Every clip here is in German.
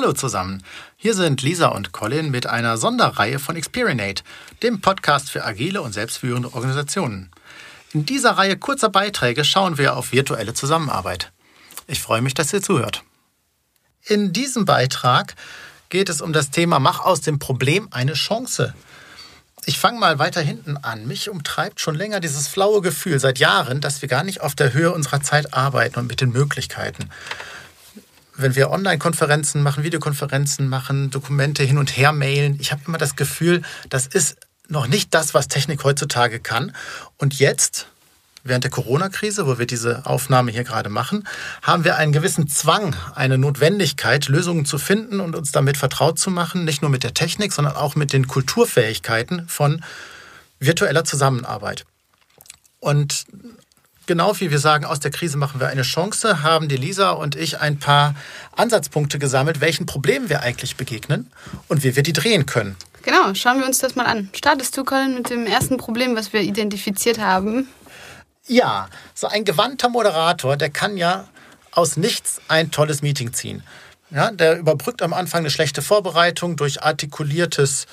Hallo zusammen. Hier sind Lisa und Colin mit einer Sonderreihe von Experinate, dem Podcast für agile und selbstführende Organisationen. In dieser Reihe kurzer Beiträge schauen wir auf virtuelle Zusammenarbeit. Ich freue mich, dass ihr zuhört. In diesem Beitrag geht es um das Thema Mach aus dem Problem eine Chance. Ich fange mal weiter hinten an. Mich umtreibt schon länger dieses flaue Gefühl seit Jahren, dass wir gar nicht auf der Höhe unserer Zeit arbeiten und mit den Möglichkeiten wenn wir Online-Konferenzen machen, Videokonferenzen machen, Dokumente hin und her mailen, ich habe immer das Gefühl, das ist noch nicht das, was Technik heutzutage kann. Und jetzt, während der Corona-Krise, wo wir diese Aufnahme hier gerade machen, haben wir einen gewissen Zwang, eine Notwendigkeit, Lösungen zu finden und uns damit vertraut zu machen, nicht nur mit der Technik, sondern auch mit den Kulturfähigkeiten von virtueller Zusammenarbeit. Und genau wie wir sagen, aus der Krise machen wir eine Chance, haben die Lisa und ich ein paar Ansatzpunkte gesammelt, welchen Problemen wir eigentlich begegnen und wie wir die drehen können. Genau, schauen wir uns das mal an. Startest du, Colin, mit dem ersten Problem, was wir identifiziert haben? Ja, so ein gewandter Moderator, der kann ja aus nichts ein tolles Meeting ziehen. Ja, der überbrückt am Anfang eine schlechte Vorbereitung durch artikuliertes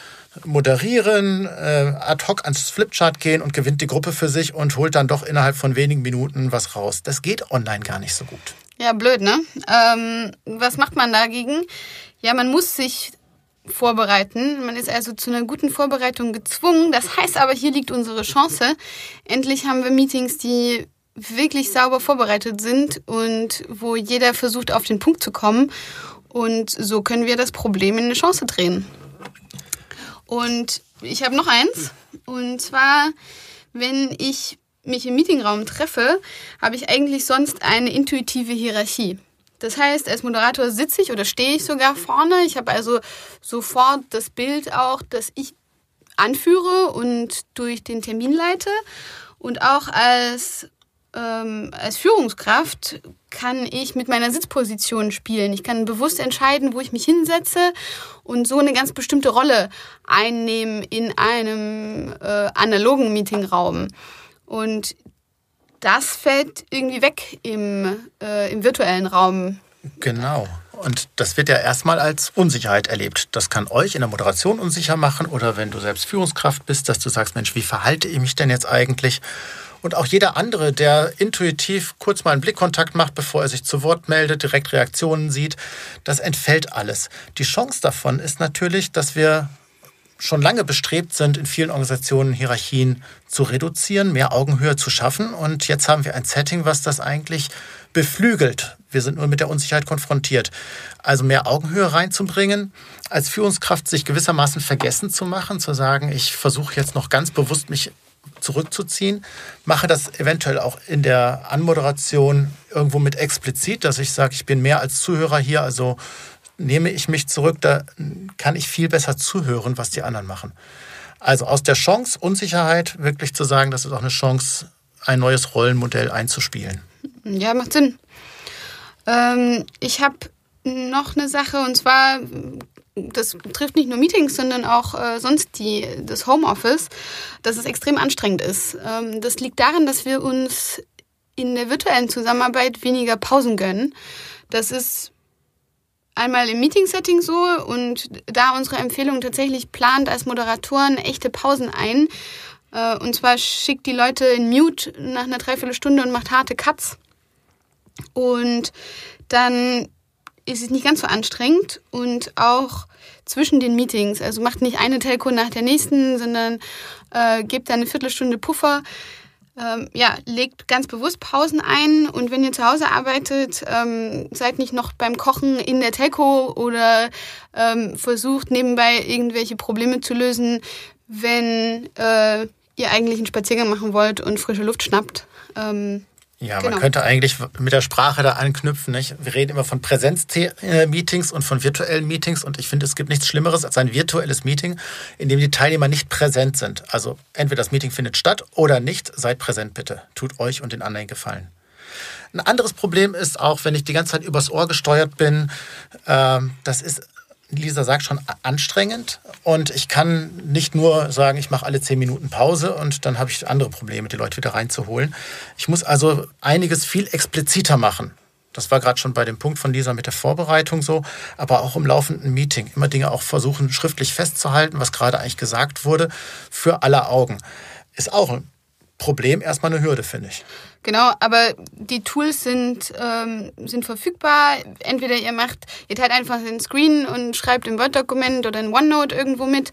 Moderieren, äh, ad hoc ans Flipchart gehen und gewinnt die Gruppe für sich und holt dann doch innerhalb von wenigen Minuten was raus. Das geht online gar nicht so gut. Ja, blöd, ne? Ähm, was macht man dagegen? Ja, man muss sich vorbereiten. Man ist also zu einer guten Vorbereitung gezwungen. Das heißt aber, hier liegt unsere Chance. Endlich haben wir Meetings, die wirklich sauber vorbereitet sind und wo jeder versucht, auf den Punkt zu kommen. Und so können wir das Problem in eine Chance drehen. Und ich habe noch eins. Und zwar, wenn ich mich im Meetingraum treffe, habe ich eigentlich sonst eine intuitive Hierarchie. Das heißt, als Moderator sitze ich oder stehe ich sogar vorne. Ich habe also sofort das Bild auch, dass ich anführe und durch den Termin leite. Und auch als ähm, als Führungskraft kann ich mit meiner Sitzposition spielen. Ich kann bewusst entscheiden, wo ich mich hinsetze und so eine ganz bestimmte Rolle einnehmen in einem äh, analogen Meetingraum. Und das fällt irgendwie weg im, äh, im virtuellen Raum. Genau. Und das wird ja erstmal als Unsicherheit erlebt. Das kann euch in der Moderation unsicher machen oder wenn du selbst Führungskraft bist, dass du sagst, Mensch, wie verhalte ich mich denn jetzt eigentlich? Und auch jeder andere, der intuitiv kurz mal einen Blickkontakt macht, bevor er sich zu Wort meldet, direkt Reaktionen sieht, das entfällt alles. Die Chance davon ist natürlich, dass wir schon lange bestrebt sind, in vielen Organisationen Hierarchien zu reduzieren, mehr Augenhöhe zu schaffen. Und jetzt haben wir ein Setting, was das eigentlich beflügelt. Wir sind nur mit der Unsicherheit konfrontiert. Also mehr Augenhöhe reinzubringen, als Führungskraft sich gewissermaßen vergessen zu machen, zu sagen, ich versuche jetzt noch ganz bewusst mich zurückzuziehen. Mache das eventuell auch in der Anmoderation irgendwo mit explizit, dass ich sage, ich bin mehr als Zuhörer hier, also nehme ich mich zurück, da kann ich viel besser zuhören, was die anderen machen. Also aus der Chance, Unsicherheit wirklich zu sagen, das ist auch eine Chance, ein neues Rollenmodell einzuspielen. Ja, macht Sinn. Ähm, ich habe noch eine Sache und zwar das betrifft nicht nur Meetings, sondern auch äh, sonst die, das Homeoffice, dass es extrem anstrengend ist. Ähm, das liegt daran, dass wir uns in der virtuellen Zusammenarbeit weniger Pausen gönnen. Das ist einmal im Meeting-Setting so und da unsere Empfehlung tatsächlich plant als Moderatoren echte Pausen ein. Äh, und zwar schickt die Leute in Mute nach einer Dreiviertelstunde und macht harte Cuts. Und dann ist es nicht ganz so anstrengend und auch zwischen den Meetings. Also macht nicht eine Telco nach der nächsten, sondern äh, gebt eine Viertelstunde Puffer. Ähm, ja, legt ganz bewusst Pausen ein und wenn ihr zu Hause arbeitet, ähm, seid nicht noch beim Kochen in der Telco oder ähm, versucht nebenbei irgendwelche Probleme zu lösen, wenn äh, ihr eigentlich einen Spaziergang machen wollt und frische Luft schnappt. Ähm, ja, genau. man könnte eigentlich mit der Sprache da anknüpfen. Nicht? Wir reden immer von Präsenz-Meetings und von virtuellen Meetings und ich finde, es gibt nichts Schlimmeres als ein virtuelles Meeting, in dem die Teilnehmer nicht präsent sind. Also entweder das Meeting findet statt oder nicht. Seid präsent bitte. Tut euch und den anderen Gefallen. Ein anderes Problem ist auch, wenn ich die ganze Zeit übers Ohr gesteuert bin, äh, das ist Lisa sagt schon, anstrengend. Und ich kann nicht nur sagen, ich mache alle zehn Minuten Pause und dann habe ich andere Probleme, die Leute wieder reinzuholen. Ich muss also einiges viel expliziter machen. Das war gerade schon bei dem Punkt von dieser mit der Vorbereitung so, aber auch im laufenden Meeting. Immer Dinge auch versuchen, schriftlich festzuhalten, was gerade eigentlich gesagt wurde, für alle Augen. Ist auch ein Problem, erstmal eine Hürde, finde ich. Genau, aber die Tools sind, ähm, sind verfügbar. Entweder ihr macht, ihr teilt einfach den Screen und schreibt im Word-Dokument oder in OneNote irgendwo mit.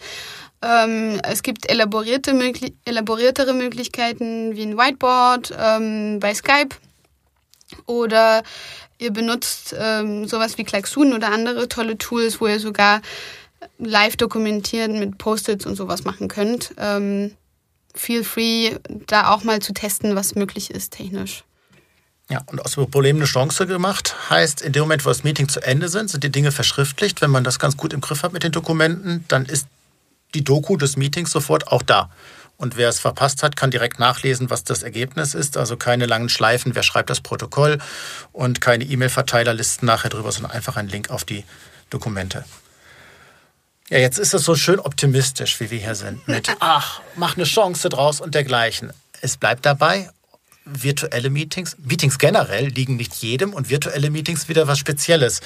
Ähm, es gibt elaborierte, möglich elaboriertere Möglichkeiten wie ein Whiteboard ähm, bei Skype. Oder ihr benutzt ähm, sowas wie Klaxoon oder andere tolle Tools, wo ihr sogar live dokumentieren mit Post-its und sowas machen könnt. Ähm, feel free, da auch mal zu testen, was möglich ist technisch. Ja, und aus dem Problem eine Chance gemacht heißt, in dem Moment, wo das Meeting zu Ende sind, sind die Dinge verschriftlicht. Wenn man das ganz gut im Griff hat mit den Dokumenten, dann ist die Doku des Meetings sofort auch da. Und wer es verpasst hat, kann direkt nachlesen, was das Ergebnis ist. Also keine langen Schleifen, wer schreibt das Protokoll und keine E-Mail-Verteilerlisten nachher drüber, sondern einfach ein Link auf die Dokumente. Ja, jetzt ist es so schön optimistisch, wie wir hier sind. Mit, ach, mach eine Chance draus und dergleichen. Es bleibt dabei, virtuelle Meetings, Meetings generell liegen nicht jedem und virtuelle Meetings wieder was Spezielles.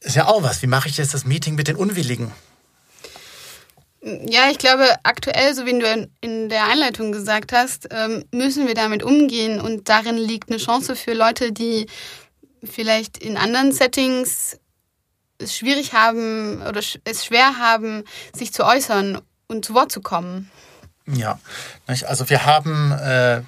Ist ja auch was. Wie mache ich jetzt das Meeting mit den Unwilligen? Ja, ich glaube, aktuell, so wie du in der Einleitung gesagt hast, ähm, müssen wir damit umgehen und darin liegt eine Chance für Leute, die vielleicht in anderen Settings es schwierig haben oder es schwer haben, sich zu äußern und zu Wort zu kommen. Ja, also wir haben äh,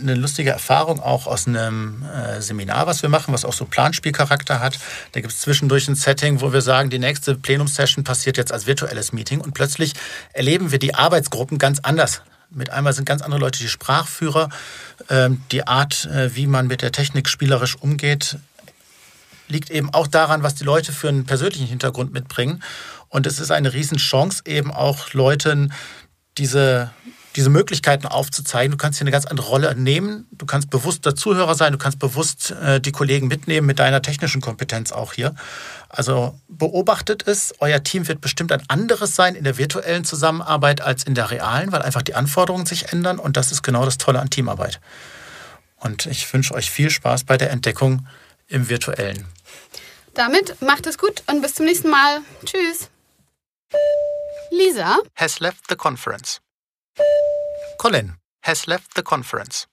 eine lustige Erfahrung auch aus einem äh, Seminar, was wir machen, was auch so Planspielcharakter hat. Da gibt es zwischendurch ein Setting, wo wir sagen, die nächste Plenumssession passiert jetzt als virtuelles Meeting und plötzlich erleben wir die Arbeitsgruppen ganz anders. Mit einmal sind ganz andere Leute die Sprachführer. Ähm, die Art, äh, wie man mit der Technik spielerisch umgeht, liegt eben auch daran, was die Leute für einen persönlichen Hintergrund mitbringen. Und es ist eine Riesenchance, eben auch Leuten diese diese Möglichkeiten aufzuzeigen. Du kannst hier eine ganz andere Rolle nehmen. Du kannst bewusster Zuhörer sein. Du kannst bewusst äh, die Kollegen mitnehmen mit deiner technischen Kompetenz auch hier. Also beobachtet es. Euer Team wird bestimmt ein anderes sein in der virtuellen Zusammenarbeit als in der realen, weil einfach die Anforderungen sich ändern. Und das ist genau das Tolle an Teamarbeit. Und ich wünsche euch viel Spaß bei der Entdeckung im virtuellen. Damit macht es gut und bis zum nächsten Mal. Tschüss. Lisa has left the conference. Colin has left the conference.